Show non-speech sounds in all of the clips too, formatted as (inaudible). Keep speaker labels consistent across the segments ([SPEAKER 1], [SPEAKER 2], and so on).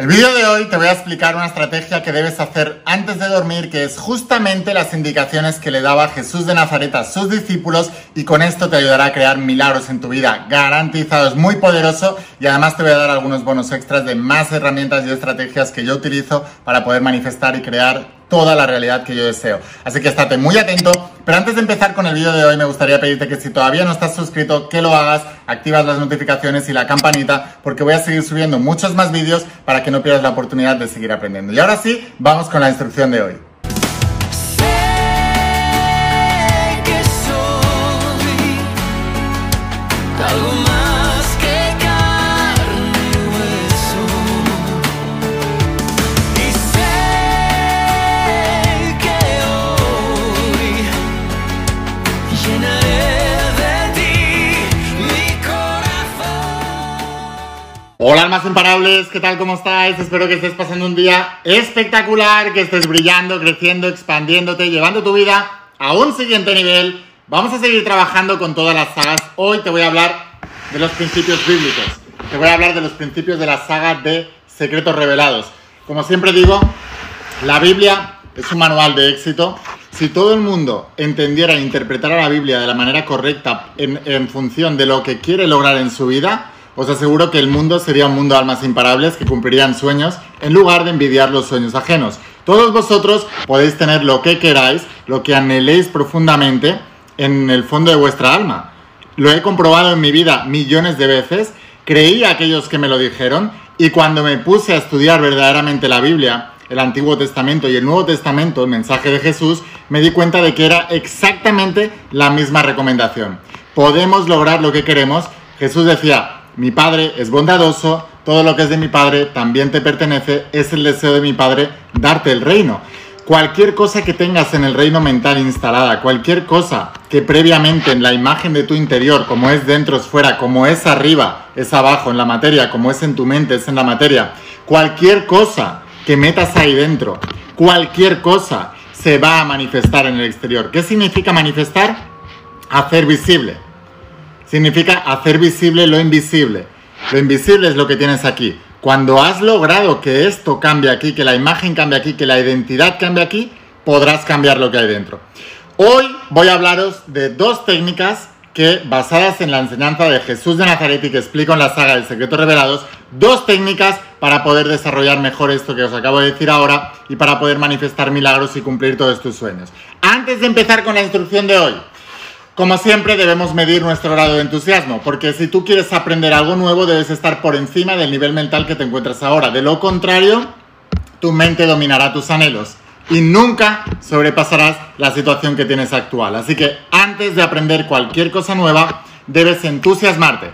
[SPEAKER 1] El vídeo de hoy te voy a explicar una estrategia que debes hacer antes de dormir, que es justamente las indicaciones que le daba Jesús de Nazaret a sus discípulos y con esto te ayudará a crear milagros en tu vida. Garantizado, es muy poderoso y además te voy a dar algunos bonos extras de más herramientas y estrategias que yo utilizo para poder manifestar y crear toda la realidad que yo deseo. Así que estate muy atento. Pero antes de empezar con el vídeo de hoy, me gustaría pedirte que si todavía no estás suscrito, que lo hagas, activas las notificaciones y la campanita, porque voy a seguir subiendo muchos más vídeos para que no pierdas la oportunidad de seguir aprendiendo. Y ahora sí, vamos con la instrucción de hoy. Hola almas imparables, ¿qué tal? ¿Cómo estáis? Espero que estés pasando un día espectacular, que estés brillando, creciendo, expandiéndote, llevando tu vida a un siguiente nivel. Vamos a seguir trabajando con todas las sagas. Hoy te voy a hablar de los principios bíblicos. Te voy a hablar de los principios de la saga de secretos revelados. Como siempre digo, la Biblia es un manual de éxito. Si todo el mundo entendiera e interpretara la Biblia de la manera correcta en, en función de lo que quiere lograr en su vida, os aseguro que el mundo sería un mundo de almas imparables que cumplirían sueños en lugar de envidiar los sueños ajenos. Todos vosotros podéis tener lo que queráis, lo que anheléis profundamente en el fondo de vuestra alma. Lo he comprobado en mi vida millones de veces, creí a aquellos que me lo dijeron y cuando me puse a estudiar verdaderamente la Biblia, el Antiguo Testamento y el Nuevo Testamento, el mensaje de Jesús, me di cuenta de que era exactamente la misma recomendación. Podemos lograr lo que queremos. Jesús decía, mi Padre es bondadoso, todo lo que es de mi Padre también te pertenece, es el deseo de mi Padre darte el reino. Cualquier cosa que tengas en el reino mental instalada, cualquier cosa que previamente en la imagen de tu interior, como es dentro es fuera, como es arriba es abajo en la materia, como es en tu mente es en la materia, cualquier cosa que metas ahí dentro, cualquier cosa se va a manifestar en el exterior. ¿Qué significa manifestar? Hacer visible significa hacer visible lo invisible. Lo invisible es lo que tienes aquí. Cuando has logrado que esto cambie aquí, que la imagen cambie aquí, que la identidad cambie aquí, podrás cambiar lo que hay dentro. Hoy voy a hablaros de dos técnicas que, basadas en la enseñanza de Jesús de Nazaret y que explico en la saga de Secretos Revelados, dos técnicas para poder desarrollar mejor esto que os acabo de decir ahora y para poder manifestar milagros y cumplir todos tus sueños. Antes de empezar con la instrucción de hoy, como siempre debemos medir nuestro grado de entusiasmo, porque si tú quieres aprender algo nuevo debes estar por encima del nivel mental que te encuentras ahora. De lo contrario, tu mente dominará tus anhelos y nunca sobrepasarás la situación que tienes actual. Así que antes de aprender cualquier cosa nueva, debes entusiasmarte.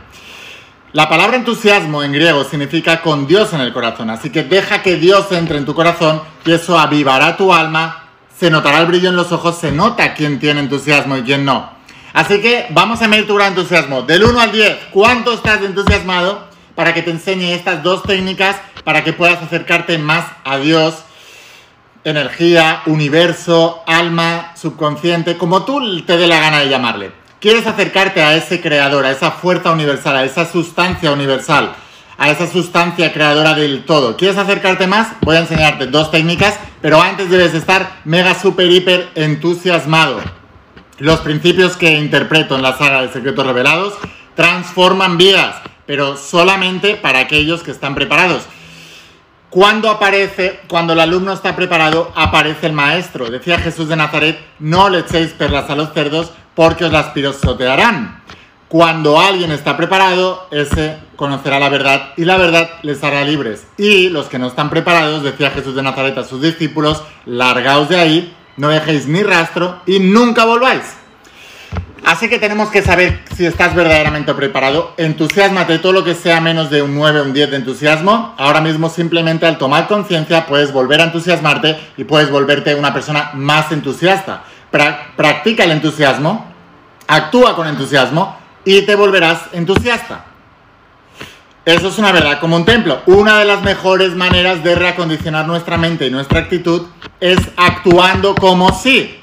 [SPEAKER 1] La palabra entusiasmo en griego significa con Dios en el corazón, así que deja que Dios entre en tu corazón y eso avivará tu alma, se notará el brillo en los ojos, se nota quién tiene entusiasmo y quién no. Así que vamos a medir tu gran entusiasmo. Del 1 al 10, ¿cuánto estás entusiasmado para que te enseñe estas dos técnicas para que puedas acercarte más a Dios? Energía, universo, alma, subconsciente, como tú te dé la gana de llamarle. Quieres acercarte a ese creador, a esa fuerza universal, a esa sustancia universal, a esa sustancia creadora del todo. ¿Quieres acercarte más? Voy a enseñarte dos técnicas, pero antes debes estar mega, super, hiper entusiasmado. Los principios que interpreto en la saga de Secretos Revelados transforman vidas, pero solamente para aquellos que están preparados. Cuando aparece, cuando el alumno está preparado, aparece el maestro. Decía Jesús de Nazaret, no le echéis perlas a los cerdos porque os las pirosotearán. Cuando alguien está preparado, ese conocerá la verdad y la verdad les hará libres. Y los que no están preparados, decía Jesús de Nazaret a sus discípulos, largaos de ahí no dejéis ni rastro y nunca volváis. Así que tenemos que saber si estás verdaderamente preparado. Entusiasmate todo lo que sea menos de un 9 o un 10 de entusiasmo. Ahora mismo simplemente al tomar conciencia puedes volver a entusiasmarte y puedes volverte una persona más entusiasta. practica el entusiasmo, actúa con entusiasmo y te volverás entusiasta. Eso es una verdad como un templo. Una de las mejores maneras de reacondicionar nuestra mente y nuestra actitud es actuando como si,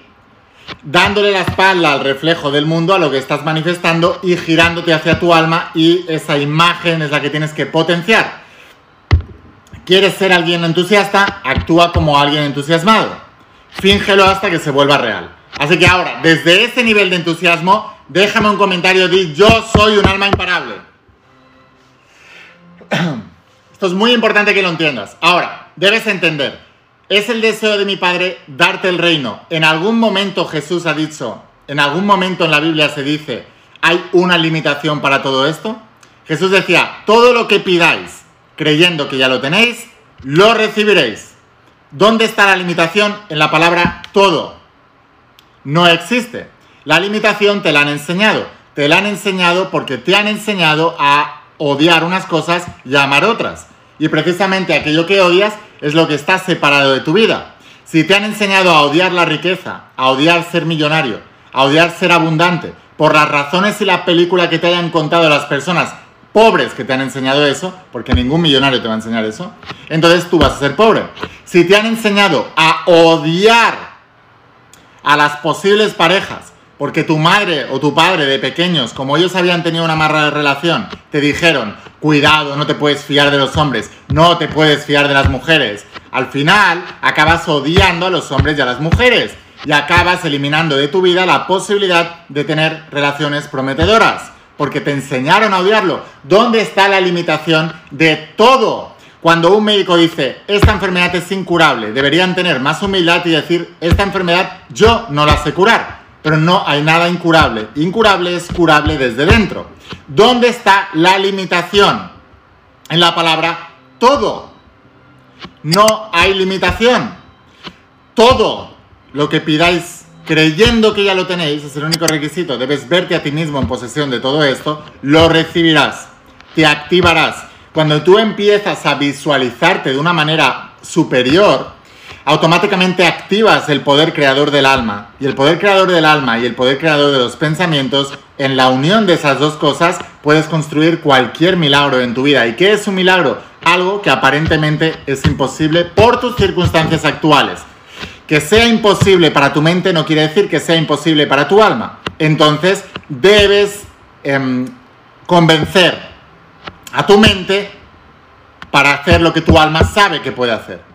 [SPEAKER 1] dándole la espalda al reflejo del mundo, a lo que estás manifestando y girándote hacia tu alma y esa imagen es la que tienes que potenciar. ¿Quieres ser alguien entusiasta? Actúa como alguien entusiasmado. Fíngelo hasta que se vuelva real. Así que ahora, desde ese nivel de entusiasmo, déjame un comentario, di yo soy un alma imparable. (clears throat) Esto es muy importante que lo entiendas. Ahora, debes entender, es el deseo de mi Padre darte el reino. En algún momento Jesús ha dicho, en algún momento en la Biblia se dice, ¿hay una limitación para todo esto? Jesús decía, todo lo que pidáis creyendo que ya lo tenéis, lo recibiréis. ¿Dónde está la limitación? En la palabra todo. No existe. La limitación te la han enseñado. Te la han enseñado porque te han enseñado a odiar unas cosas y amar otras. Y precisamente aquello que odias es lo que está separado de tu vida. Si te han enseñado a odiar la riqueza, a odiar ser millonario, a odiar ser abundante, por las razones y la película que te hayan contado las personas pobres que te han enseñado eso, porque ningún millonario te va a enseñar eso, entonces tú vas a ser pobre. Si te han enseñado a odiar a las posibles parejas, porque tu madre o tu padre de pequeños, como ellos habían tenido una mala relación, te dijeron, cuidado, no te puedes fiar de los hombres, no te puedes fiar de las mujeres. Al final acabas odiando a los hombres y a las mujeres y acabas eliminando de tu vida la posibilidad de tener relaciones prometedoras porque te enseñaron a odiarlo. ¿Dónde está la limitación de todo? Cuando un médico dice, esta enfermedad es incurable, deberían tener más humildad y decir, esta enfermedad yo no la sé curar. Pero no hay nada incurable. Incurable es curable desde dentro. ¿Dónde está la limitación? En la palabra todo. No hay limitación. Todo lo que pidáis creyendo que ya lo tenéis, es el único requisito, debes verte a ti mismo en posesión de todo esto, lo recibirás, te activarás. Cuando tú empiezas a visualizarte de una manera superior, automáticamente activas el poder creador del alma. Y el poder creador del alma y el poder creador de los pensamientos, en la unión de esas dos cosas, puedes construir cualquier milagro en tu vida. ¿Y qué es un milagro? Algo que aparentemente es imposible por tus circunstancias actuales. Que sea imposible para tu mente no quiere decir que sea imposible para tu alma. Entonces debes em, convencer a tu mente para hacer lo que tu alma sabe que puede hacer.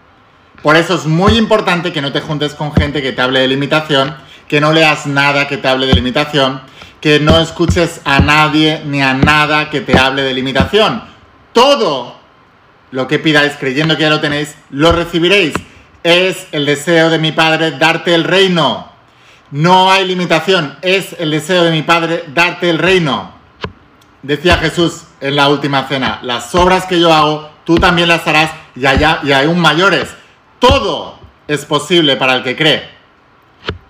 [SPEAKER 1] Por eso es muy importante que no te juntes con gente que te hable de limitación, que no leas nada que te hable de limitación, que no escuches a nadie ni a nada que te hable de limitación. Todo lo que pidáis creyendo que ya lo tenéis, lo recibiréis. Es el deseo de mi Padre darte el reino. No hay limitación. Es el deseo de mi Padre darte el reino. Decía Jesús en la última cena, las obras que yo hago, tú también las harás y, allá, y aún mayores. Todo es posible para el que cree.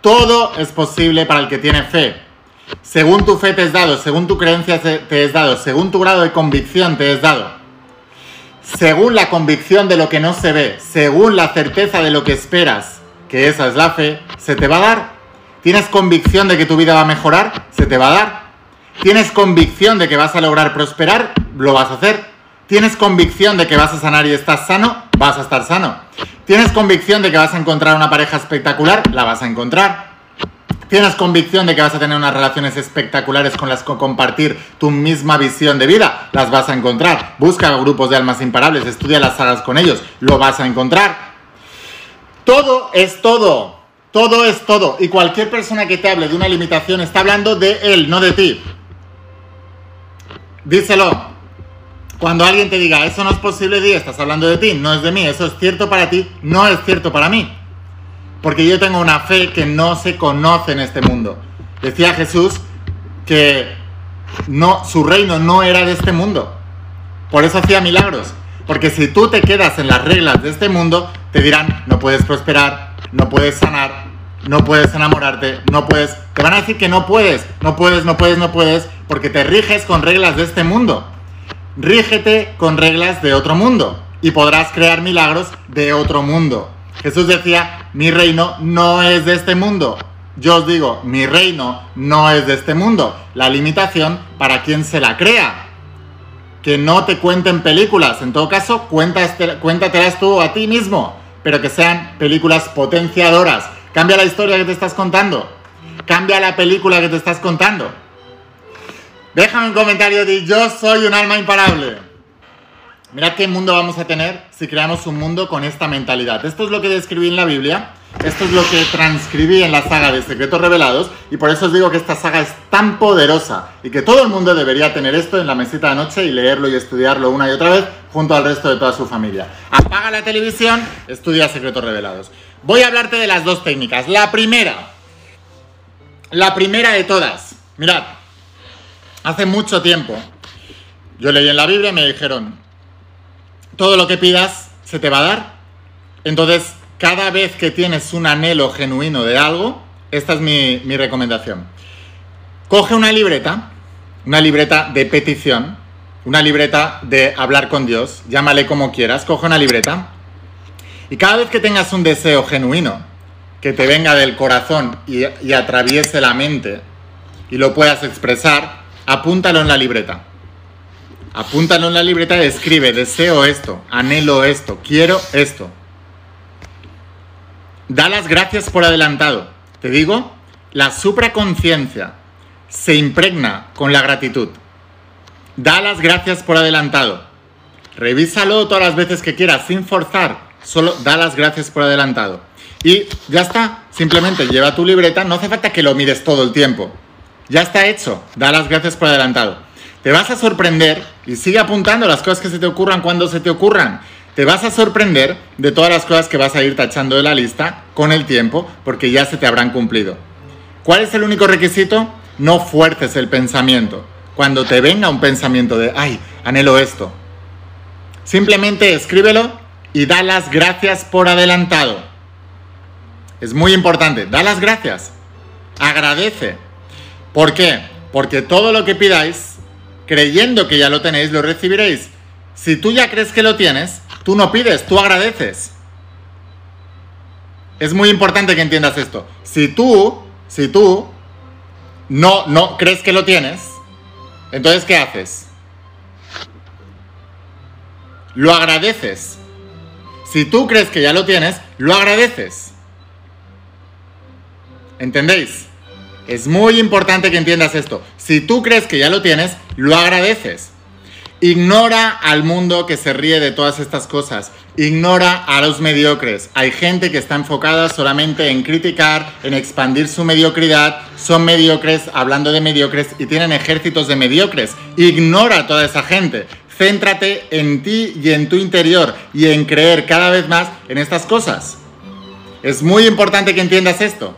[SPEAKER 1] Todo es posible para el que tiene fe. Según tu fe te es dado, según tu creencia te es dado, según tu grado de convicción te es dado según la convicción de lo que no se ve, según la certeza de lo que esperas, que esa es la fe, se te va a dar. ¿Tienes convicción de que tu vida va a mejorar? Se te va a dar. ¿Tienes convicción de que vas a lograr prosperar? Lo vas a hacer. ¿Tienes convicción de que vas a sanar y estás sano? Vas a estar sano. ¿Tienes convicción de que vas a encontrar una pareja espectacular? La vas a encontrar. ¿Tienes convicción de que vas a tener unas relaciones espectaculares con las que compartir tu misma visión de vida? Las vas a encontrar. Busca grupos de almas imparables, estudia las sagas con ellos, lo vas a encontrar. Todo es todo. Todo es todo. Y cualquier persona que te hable de una limitación está hablando de él, no de ti. Díselo. Cuando alguien te diga, eso no es posible, di, estás hablando de ti, no es de mí, eso es cierto para ti, no es cierto para mí porque yo tengo una fe que no se conoce en este mundo. Decía Jesús que no, su reino no era de este mundo. Por eso hacía milagros. Porque si tú te quedas en las reglas de este mundo, te dirán, no puedes prosperar, no puedes sanar, no puedes enamorarte, no puedes... Te van a decir que no puedes, no puedes, no puedes, no puedes, porque te riges con reglas de este mundo. Rígete con reglas de otro mundo y podrás crear milagros de otro mundo. Jesús decía, mi reino no es de este mundo. Yo os digo, mi reino no es de este mundo. La limitación para quien se la crea. Que no te cuenten películas. En todo caso, cuéntatelas tú a ti mismo. Pero que sean películas potenciadoras. Cambia la historia que te estás contando. Cambia la película que te estás contando. Déjame un comentario de yo soy un alma imparable. Mirad qué mundo vamos a tener si creamos un mundo con esta mentalidad. Esto es lo que describí en la Biblia, esto es lo que transcribí en la saga de Secretos Revelados y por eso os digo que esta saga es tan poderosa y que todo el mundo debería tener esto en la mesita de noche y leerlo y estudiarlo una y otra vez junto al resto de toda su familia. Apaga la televisión, estudia Secretos Revelados. Voy a hablarte de las dos técnicas. La primera, la primera de todas. Mirad, hace mucho tiempo yo leí en la Biblia y me dijeron, todo lo que pidas se te va a dar. Entonces, cada vez que tienes un anhelo genuino de algo, esta es mi, recomendación. Coge una libreta, una libreta de petición, una libreta de hablar con Dios, llámale como quieras, coge una libreta y cada vez que tengas un deseo genuino, que te venga del corazón y, y atraviese la mente y lo puedas expresar, apúntalo en la libreta. Apúntalo en la libreta y escribe, deseo esto, anhelo esto, quiero esto. Da las gracias por adelantado. Te digo, la supraconciencia se impregna con la gratitud. Da las gracias por adelantado. Revísalo todas las veces que quieras sin forzar. Solo da las gracias por adelantado. Y ya está. Simplemente lleva tu libreta. No hace falta que lo mires todo el tiempo. Ya está hecho. Da las gracias por adelantado. Te vas a sorprender y sigue apuntando las cosas que se te ocurran cuando se te ocurran. Te vas a sorprender de todas las cosas que vas a ir tachando de la lista con el tiempo porque ya se te habrán cumplido. ¿Cuál es el único requisito? No fuerces el pensamiento. Cuando te venga un pensamiento de, ay, anhelo esto, simplemente escríbelo y da las gracias por adelantado. Es muy importante, da las gracias. Agradece. ¿Por qué? Porque todo lo que pidáis creyendo que ya lo tenéis, lo recibiréis. Si tú ya crees que lo tienes, tú no pides, tú agradeces. Es muy importante que entiendas esto. Si tú, si tú no, no crees que lo tienes, entonces ¿qué haces? Lo agradeces. Si tú crees que ya lo tienes, lo agradeces. ¿Entendéis? Es muy importante que entiendas esto. Si tú crees que ya lo tienes, lo agradeces. Ignora al mundo que se ríe de todas estas cosas. Ignora a los mediocres. Hay gente que está enfocada solamente en criticar, en expandir su mediocridad. Son mediocres hablando de mediocres y tienen ejércitos de mediocres. Ignora a toda esa gente. Céntrate en ti y en tu interior y en creer cada vez más en estas cosas. Es muy importante que entiendas esto.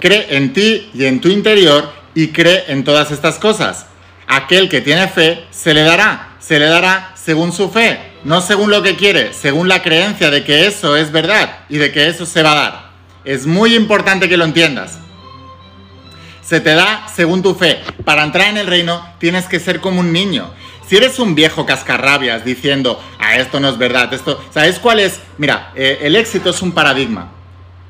[SPEAKER 1] Cree en ti y en tu interior y cree en todas estas cosas. Aquel que tiene fe se le dará, se le dará según su fe, no según lo que quiere, según la creencia de que eso es verdad y de que eso se va a dar. Es muy importante que lo entiendas. Se te da según tu fe. Para entrar en el reino tienes que ser como un niño. Si eres un viejo cascarrabias diciendo, ah, esto no es verdad, esto, ¿sabes cuál es? Mira, eh, el éxito es un paradigma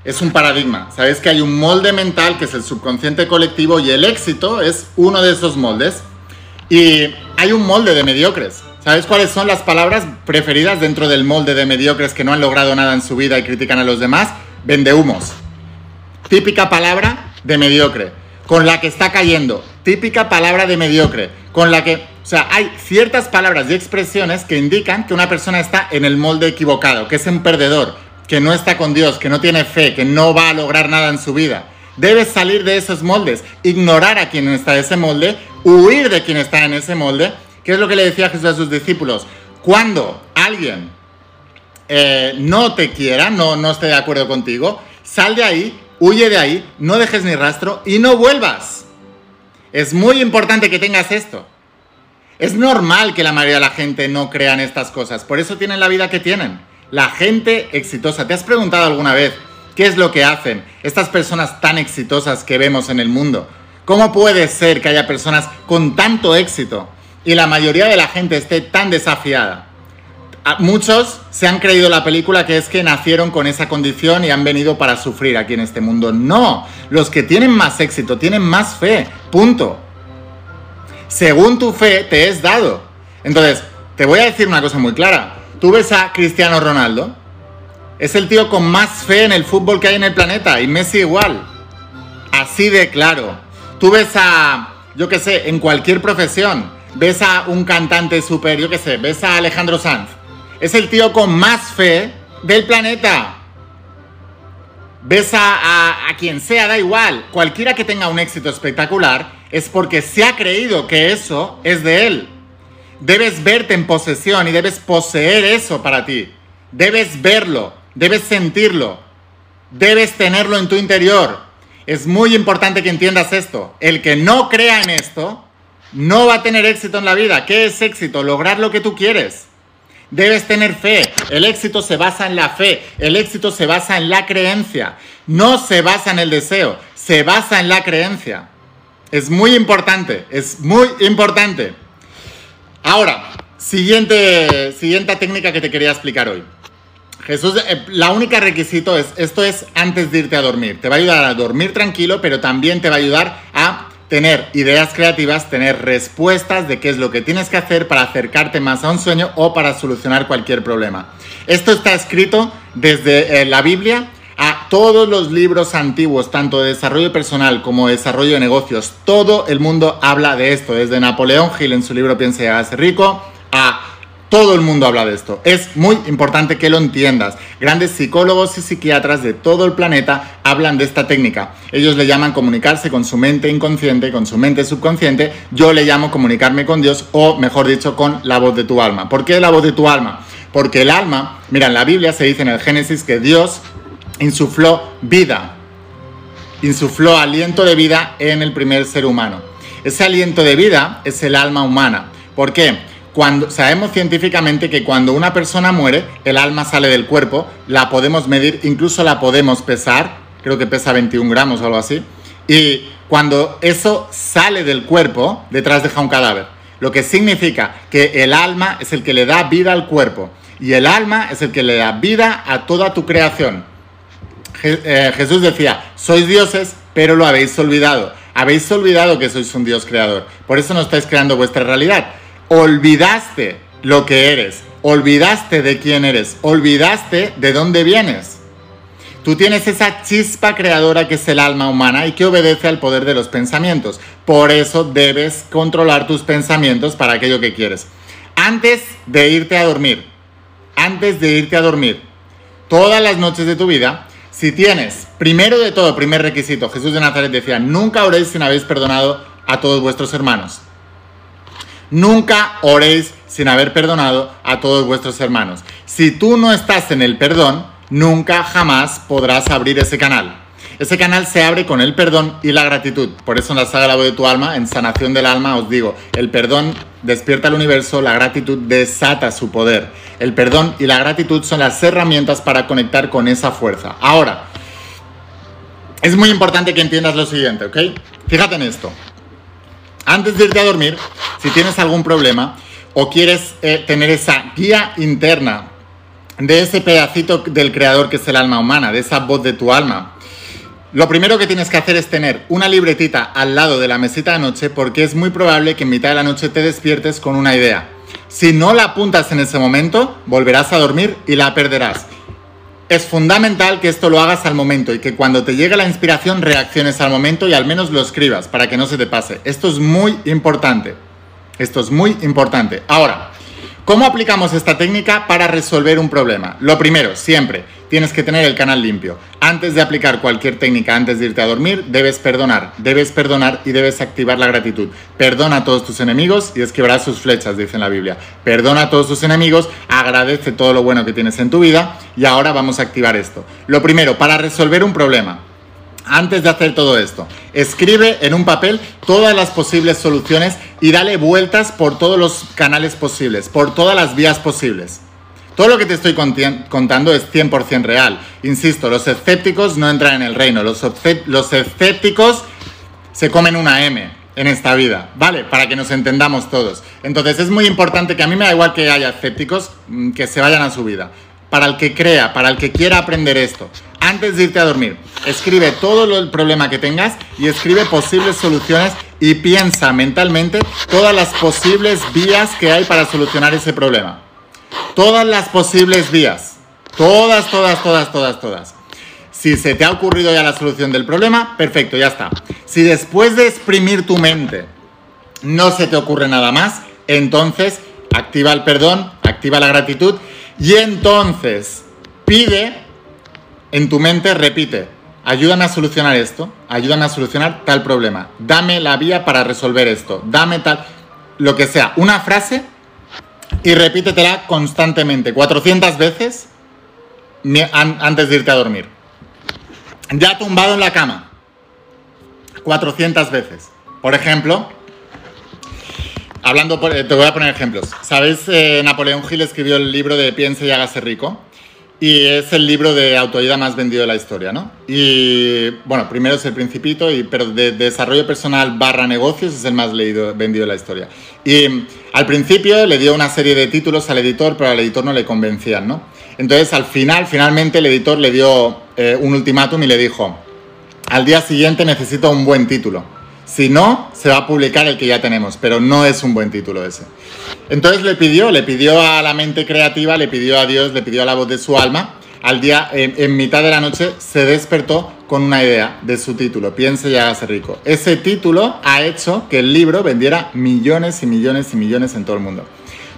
[SPEAKER 1] es un paradigma. Sabes que hay un molde mental que es el subconsciente colectivo y el éxito es uno de esos moldes. Y hay un molde de mediocres. ¿Sabes cuáles son las palabras preferidas dentro del molde de mediocres que no han logrado nada en su vida y critican a los demás? Vendehumos. Típica palabra de mediocre. Con la que está cayendo. Típica palabra de mediocre. Con la que... O sea, hay ciertas palabras y expresiones que indican que una persona está en el molde equivocado, que es un perdedor, que no está con Dios, que no tiene fe, que no va a lograr nada en su vida. Debes salir de esos moldes, ignorar a quien está en ese molde, huir de quien está en ese molde. ¿Qué es lo que le decía Jesús a sus discípulos? Cuando alguien eh, no te quiera, no, no esté de acuerdo contigo, sal de ahí, huye de ahí, no dejes ni rastro y no vuelvas. Es muy importante que tengas esto. Es normal que la mayoría de la gente no crea en estas cosas, por eso tienen la vida que tienen. La gente exitosa. ¿Te has preguntado alguna vez qué es lo que hacen estas personas tan exitosas que vemos en el mundo? ¿Cómo puede ser que haya personas con tanto éxito y la mayoría de la gente esté tan desafiada? Muchos se han creído la película que es que nacieron con esa condición y han venido para sufrir aquí en este mundo. No, los que tienen más éxito tienen más fe, punto. Según tu fe te es dado. Entonces, te voy a decir una cosa muy clara. Tú ves a Cristiano Ronaldo, es el tío con más fe en el fútbol que hay en el planeta y Messi igual. Así de claro. Tú ves a, yo qué sé, en cualquier profesión, ves a un cantante súper, yo qué sé, ves a Alejandro Sanz. Es el tío con más fe del planeta. Ves a, a, quien sea, da igual. Cualquiera que tenga un éxito espectacular es porque se ha creído que eso es de él. Debes verte en posesión y debes poseer eso para ti. Debes verlo, debes sentirlo, debes tenerlo en tu interior. Es muy importante que entiendas esto. El que no crea en esto no va a tener éxito en la vida. ¿Qué es éxito? Lograr lo que tú quieres. Debes tener fe. El éxito se basa en la fe. El éxito se basa en la creencia. No se basa en el deseo. Se basa en la creencia. Es muy importante. Es muy importante. Ahora, siguiente, siguiente técnica que te quería explicar hoy. Jesús, eh, la única requisito es, esto es antes de irte a dormir. Te va a ayudar a dormir tranquilo, pero también te va a ayudar a tener ideas creativas, tener respuestas de qué es lo que tienes que hacer para acercarte más a un sueño o para solucionar cualquier problema. Esto está escrito desde eh, la Biblia a todos los libros antiguos, tanto de desarrollo personal como de desarrollo de negocios. Todo el mundo habla de esto, desde Napoleón Hill en su libro Piensa y hágase rico, a todo el mundo habla de esto. Es muy importante que lo entiendas. Grandes psicólogos y psiquiatras de todo el planeta hablan de esta técnica. Ellos le llaman comunicarse con su mente inconsciente, con su mente subconsciente. Yo le llamo comunicarme con Dios o, mejor dicho, con la voz de tu alma. ¿Por qué la voz de tu alma? Porque el alma, mira, en la Biblia se dice en el Génesis que Dios insufló vida, insufló aliento de vida en el primer ser humano. Ese aliento de vida es el alma humana. ¿Por qué? Cuando, sabemos científicamente que cuando una persona muere, el alma sale del cuerpo, la podemos medir, incluso la podemos pesar, creo que pesa 21 gramos o algo así, y cuando eso sale del cuerpo, detrás deja un cadáver. Lo que significa que el alma es el que le da vida al cuerpo y el alma es el que le da vida a toda tu creación. Eh, Jesús decía, sois dioses, pero lo habéis olvidado. Habéis olvidado que sois un Dios creador. Por eso no estáis creando vuestra realidad olvidaste lo que eres, olvidaste de quién eres, olvidaste de dónde vienes. Tú tienes esa chispa creadora que es el alma humana y que obedece al poder de los pensamientos. Por eso debes controlar tus pensamientos para aquello que quieres. Antes de irte a dormir, antes de irte a dormir, todas las noches de tu vida, si tienes, primero de todo, primer requisito, Jesús de Nazaret decía, nunca oréis sin habéis perdonado a todos vuestros hermanos. Nunca oréis sin haber perdonado a todos vuestros hermanos. Si tú no estás en el perdón, nunca jamás podrás abrir ese canal. Ese canal se abre con el perdón y la gratitud. Por eso en la saga La voz de tu alma, en sanación del alma, os digo, el perdón despierta el universo, la gratitud desata su poder. El perdón y la gratitud son las herramientas para conectar con esa fuerza. Ahora, es muy importante que entiendas lo siguiente, ¿ok? Fíjate en esto. Antes de irte a dormir, si tienes algún problema o quieres eh, tener esa guía interna de ese pedacito del creador que es el alma humana, de esa voz de tu alma, lo primero que tienes que hacer es tener una libretita al lado de la mesita de noche porque es muy probable que en mitad de la noche te despiertes con una idea. Si no la apuntas en ese momento, volverás a dormir y la perderás. Es fundamental que esto lo hagas al momento y que cuando te llegue la inspiración reacciones al momento y al menos lo escribas para que no se te pase. Esto es muy importante. Esto es muy importante. Ahora, ¿cómo aplicamos esta técnica para resolver un problema? Lo primero, siempre, tienes que tener el canal limpio. Antes de aplicar cualquier técnica, antes de irte a dormir, debes perdonar. Debes perdonar y debes activar la gratitud. Perdona a todos tus enemigos y esquivarás sus flechas, dice en la Biblia. Perdona a todos tus enemigos, agradece todo lo bueno que tienes en tu vida y ahora vamos a activar esto. Lo primero, para resolver un problema, antes de hacer todo esto, escribe en un papel todas las posibles soluciones y dale vueltas por todos los canales posibles, por todas las vías posibles. Todo lo que te estoy contando es 100% real. Insisto, los escépticos no entran en el reino. Los, los escépticos se comen una M en esta vida, ¿vale? Para que nos entendamos todos. Entonces es muy importante que a mí me da igual que haya escépticos mm, que se vayan a su vida. Para el que crea, para el que quiera aprender esto, antes de irte a dormir, escribe todo el problema que tengas y escribe posibles soluciones y piensa mentalmente todas las posibles vías que hay para solucionar ese problema. Todas las posibles vías. Todas, todas, todas, todas, todas. Si se te ha ocurrido ya la solución del problema, perfecto, ya está. Si después de exprimir tu mente no se te ocurre nada más, entonces activa el perdón, activa la gratitud y entonces pide en tu mente, repite, ayúdame a solucionar esto, ayúdame a solucionar tal problema, dame la vía para resolver esto, dame tal, lo que sea, una frase y repítetela constantemente, 400 veces antes de irte a dormir. Ya tumbado en la cama, 400 veces. Por ejemplo, hablando, te voy a poner ejemplos. ¿Sabéis? Eh, Napoleón Gil escribió el libro de Piense y hágase rico. Y es el libro de autoayuda más vendido de la historia, ¿no? Y bueno, primero es el Principito, y, pero de, desarrollo personal barra negocios es el más leído, vendido de la historia. Y al principio le dio una serie de títulos al editor, pero al editor no le convencían, ¿no? Entonces al final, finalmente el editor le dio eh, un ultimátum y le dijo, al día siguiente necesito un buen título. Si no, se va a publicar el que ya tenemos, pero no es un buen título ese. Entonces le pidió, le pidió a la mente creativa, le pidió a Dios, le pidió a la voz de su alma. Al día, en, mitad de la noche, se despertó con una idea de su título, Piense y hágase rico. Ese título ha hecho que el libro vendiera millones y millones y millones en todo el mundo.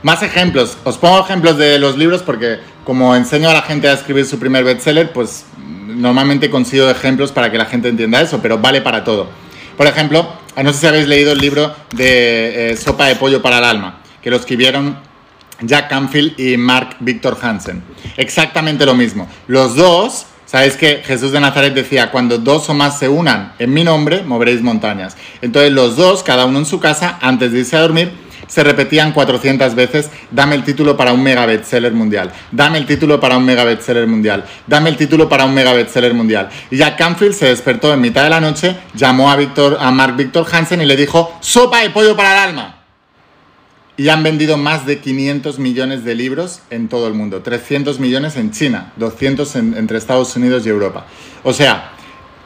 [SPEAKER 1] Más ejemplos. Os pongo ejemplos de los libros porque como enseño a la gente a escribir su primer bestseller, pues normalmente consigo ejemplos para que la gente entienda eso, pero vale para todo. Por ejemplo, no sé si habéis leído el libro de eh, Sopa de Pollo para el Alma que lo escribieron Jack Canfield y Mark Victor Hansen. Exactamente lo mismo. Los dos, sabéis que Jesús de Nazaret decía, cuando dos o más se unan en mi nombre, moveréis montañas. Entonces los dos, cada uno en su casa, antes de irse a dormir, se repetían 400 veces, dame el título para un mega bestseller mundial, dame el título para un mega bestseller mundial, dame el título para un mega bestseller mundial. Y Jack Canfield se despertó en mitad de la noche, llamó a, Victor, a Mark Victor Hansen y le dijo, sopa de pollo para el alma y han vendido más de 500 millones de libros en todo el mundo, 300 millones en China, 200 entre Estados Unidos y Europa. O sea,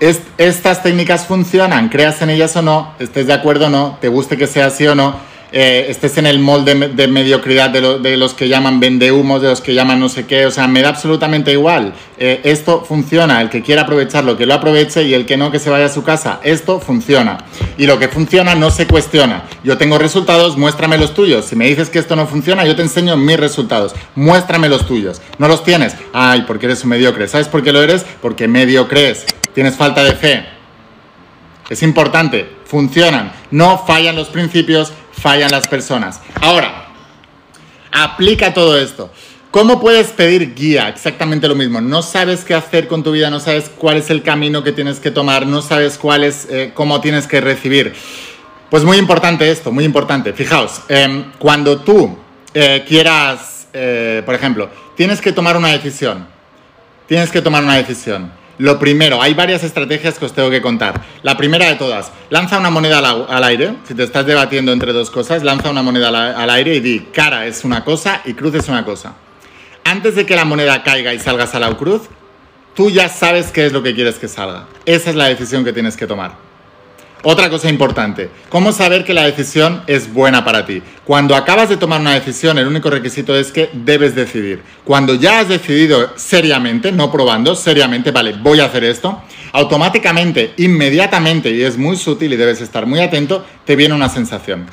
[SPEAKER 1] estas técnicas funcionan, creas en ellas o no, estés de acuerdo o no, te guste que sea así o no, eh, estés en el molde de, mediocridad de, los que llaman vendehumos, de los que llaman no sé qué, o sea, me da absolutamente igual. Eh, esto funciona, el que quiera aprovecharlo, que lo aproveche y el que no, que se vaya a su casa. Esto funciona. Y lo que funciona no se cuestiona. Yo tengo resultados, muéstrame los tuyos. Si me dices que esto no funciona, yo te enseño mis resultados. Muéstrame los tuyos. ¿No los tienes? Ay, porque eres un mediocre. ¿Sabes por qué lo eres? Porque medio crees. Tienes falta de fe. Es importante, funcionan, no fallan los principios, fallan las personas. Ahora, aplica todo esto. ¿Cómo puedes pedir guía? Exactamente lo mismo. No sabes qué hacer con tu vida, no sabes cuál es el camino que tienes que tomar, no sabes cuál es, eh, cómo tienes que recibir. Pues muy importante esto, muy importante. Fijaos, em, cuando tú eh, quieras, eh, por ejemplo, tienes que tomar una decisión, tienes que tomar una decisión lo primero, hay varias estrategias que os tengo que contar. La primera de todas, lanza una moneda al, aire. Si te estás debatiendo entre dos cosas, lanza una moneda al, aire y di, cara es una cosa y cruz es una cosa. Antes de que la moneda caiga y salgas a la cruz, tú ya sabes qué es lo que quieres que salga. Esa es la decisión que tienes que tomar. Otra cosa importante, ¿cómo saber que la decisión es buena para ti? Cuando acabas de tomar una decisión, el único requisito es que debes decidir. Cuando ya has decidido seriamente, no probando, seriamente, vale, voy a hacer esto, automáticamente, inmediatamente, y es muy sutil y debes estar muy atento, te viene una sensación.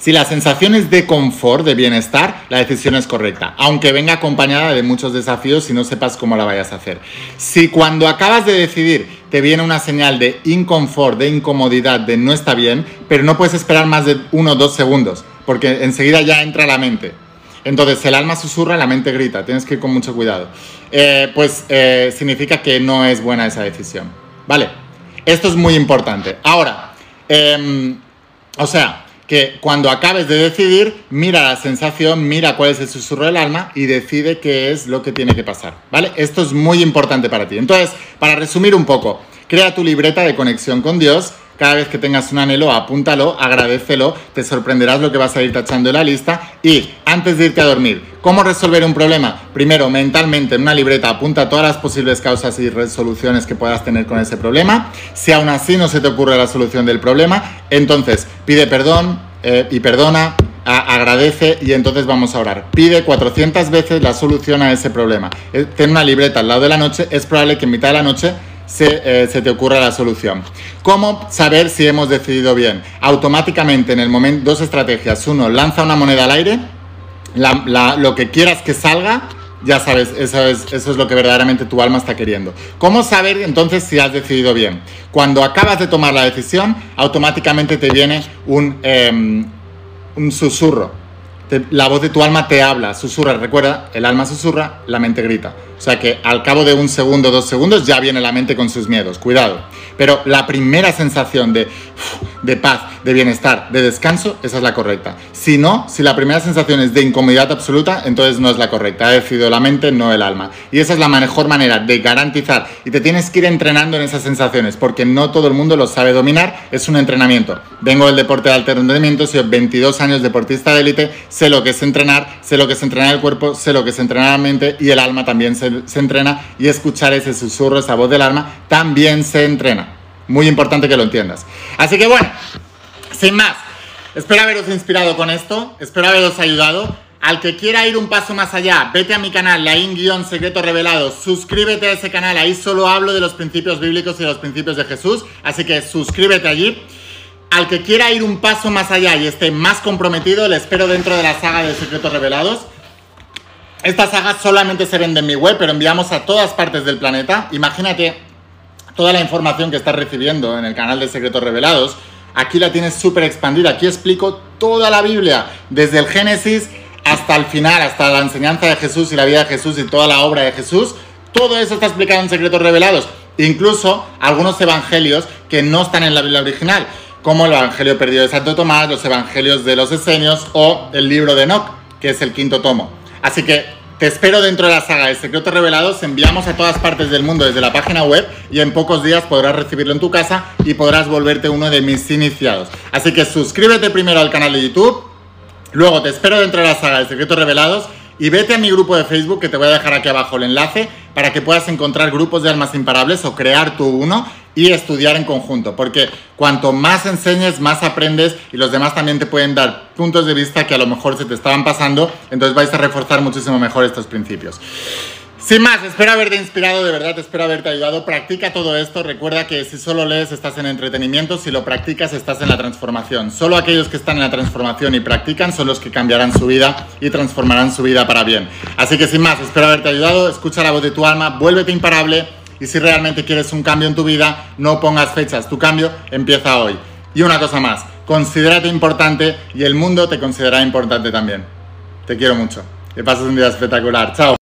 [SPEAKER 1] Si la sensación es de confort, de bienestar, la decisión es correcta, aunque venga acompañada de muchos desafíos y no sepas cómo la vayas a hacer. Si cuando acabas de decidir te viene una señal de inconfort, de incomodidad, de no está bien, pero no puedes esperar más de uno o dos segundos, porque enseguida ya entra la mente. Entonces el alma susurra, la mente grita, tienes que ir con mucho cuidado. Eh, pues eh, significa que no es buena esa decisión. ¿Vale? Esto es muy importante. Ahora, em, o sea, que cuando acabes de decidir, mira la sensación, mira cuál es el susurro del alma y decide qué es lo que tiene que pasar, ¿vale? Esto es muy importante para ti. Entonces, para resumir un poco, crea tu libreta de conexión con Dios. Cada vez que tengas un anhelo, apúntalo, agradecelo, te sorprenderás lo que vas a ir tachando en la lista. Y antes de irte a dormir, ¿cómo resolver un problema? Primero, mentalmente, en una libreta, apunta todas las posibles causas y resoluciones que puedas tener con ese problema. Si aún así no se te ocurre la solución del problema, entonces pide perdón eh, y perdona, agradece y entonces vamos a orar. Pide 400 veces la solución a ese problema. Eh, ten una libreta al lado de la noche, es probable que en mitad de la noche se, se, te ocurra la solución. ¿Cómo saber si hemos decidido bien? Automáticamente en el momento, dos estrategias. Uno, lanza una moneda al aire, lo que quieras que salga, ya sabes, eso es, eso es lo que verdaderamente tu alma está queriendo. ¿Cómo saber entonces si has decidido bien? Cuando acabas de tomar la decisión, automáticamente te viene un, em, un susurro. la voz de tu alma te habla, susurra. Recuerda, el alma susurra, la mente grita. O sea que al cabo de un segundo, dos segundos, ya viene la mente con sus miedos. Cuidado. Pero la primera sensación de, de paz, de bienestar, de descanso, esa es la correcta. Si no, si la primera sensación es de incomodidad absoluta, entonces no es la correcta. Ha decidido la mente, no el alma. Y esa es la mejor manera de garantizar. Y te tienes que ir entrenando en esas sensaciones, porque no todo el mundo lo sabe dominar. Es un entrenamiento. Vengo del deporte de alto rendimiento, soy 22 años deportista de élite, sé lo que es entrenar, sé lo que es entrenar el cuerpo, sé lo que es entrenar la mente y el alma también se, se entrena. Y escuchar ese susurro, esa voz del alma, también se entrena. Muy importante que lo entiendas. Así que bueno, sin más, espero haberos inspirado con esto, espero haberos ayudado. Al que quiera ir un paso más allá, vete a mi canal, Laín-Secretos Revelados, suscríbete a ese canal, ahí solo hablo de los principios bíblicos y de los principios de Jesús, así que suscríbete allí. Al que quiera ir un paso más allá y esté más comprometido, le espero dentro de la saga de Secretos Revelados. Esta saga solamente se vende en mi web, pero enviamos a todas partes del planeta. Imagínate toda la información que estás recibiendo en el canal de Secretos Revelados, aquí la tienes súper expandida. Aquí explico toda la Biblia, desde el Génesis hasta el final, hasta la enseñanza de Jesús y la vida de Jesús y toda la obra de Jesús. Todo eso está explicado en Secretos Revelados. Incluso algunos evangelios que no están en la Biblia original, como el Evangelio perdido de Santo Tomás, los Evangelios de los Esenios o el libro de Enoch, que es el quinto tomo. Así que te espero dentro de la saga de Secretos Revelados. Enviamos a todas partes del mundo desde la página web y en pocos días podrás recibirlo en tu casa y podrás volverte uno de mis iniciados. Así que suscríbete primero al canal de YouTube. Luego te espero dentro de la saga de Secretos Revelados y vete a mi grupo de Facebook que te voy a dejar aquí abajo el enlace para que puedas encontrar grupos de almas imparables o crear tú uno y estudiar en conjunto, porque cuanto más enseñes, más aprendes y los demás también te pueden dar puntos de vista que a lo mejor se te estaban pasando, entonces vais a reforzar muchísimo mejor estos principios. Sin más, espero haberte inspirado, de verdad, espero haberte ayudado. Practica todo esto. Recuerda que si solo lees estás en entretenimiento, si lo practicas estás en la transformación. Solo aquellos que están en la transformación y practican son los que cambiarán su vida y transformarán su vida para bien. Así que sin más, espero haberte ayudado. Escucha la voz de tu alma, vuélvete imparable y si realmente quieres un cambio en tu vida, no pongas fechas. Tu cambio empieza hoy. Y una cosa más, considérate importante y el mundo te considera importante también. Te quiero mucho. Que pases un día espectacular. Chao.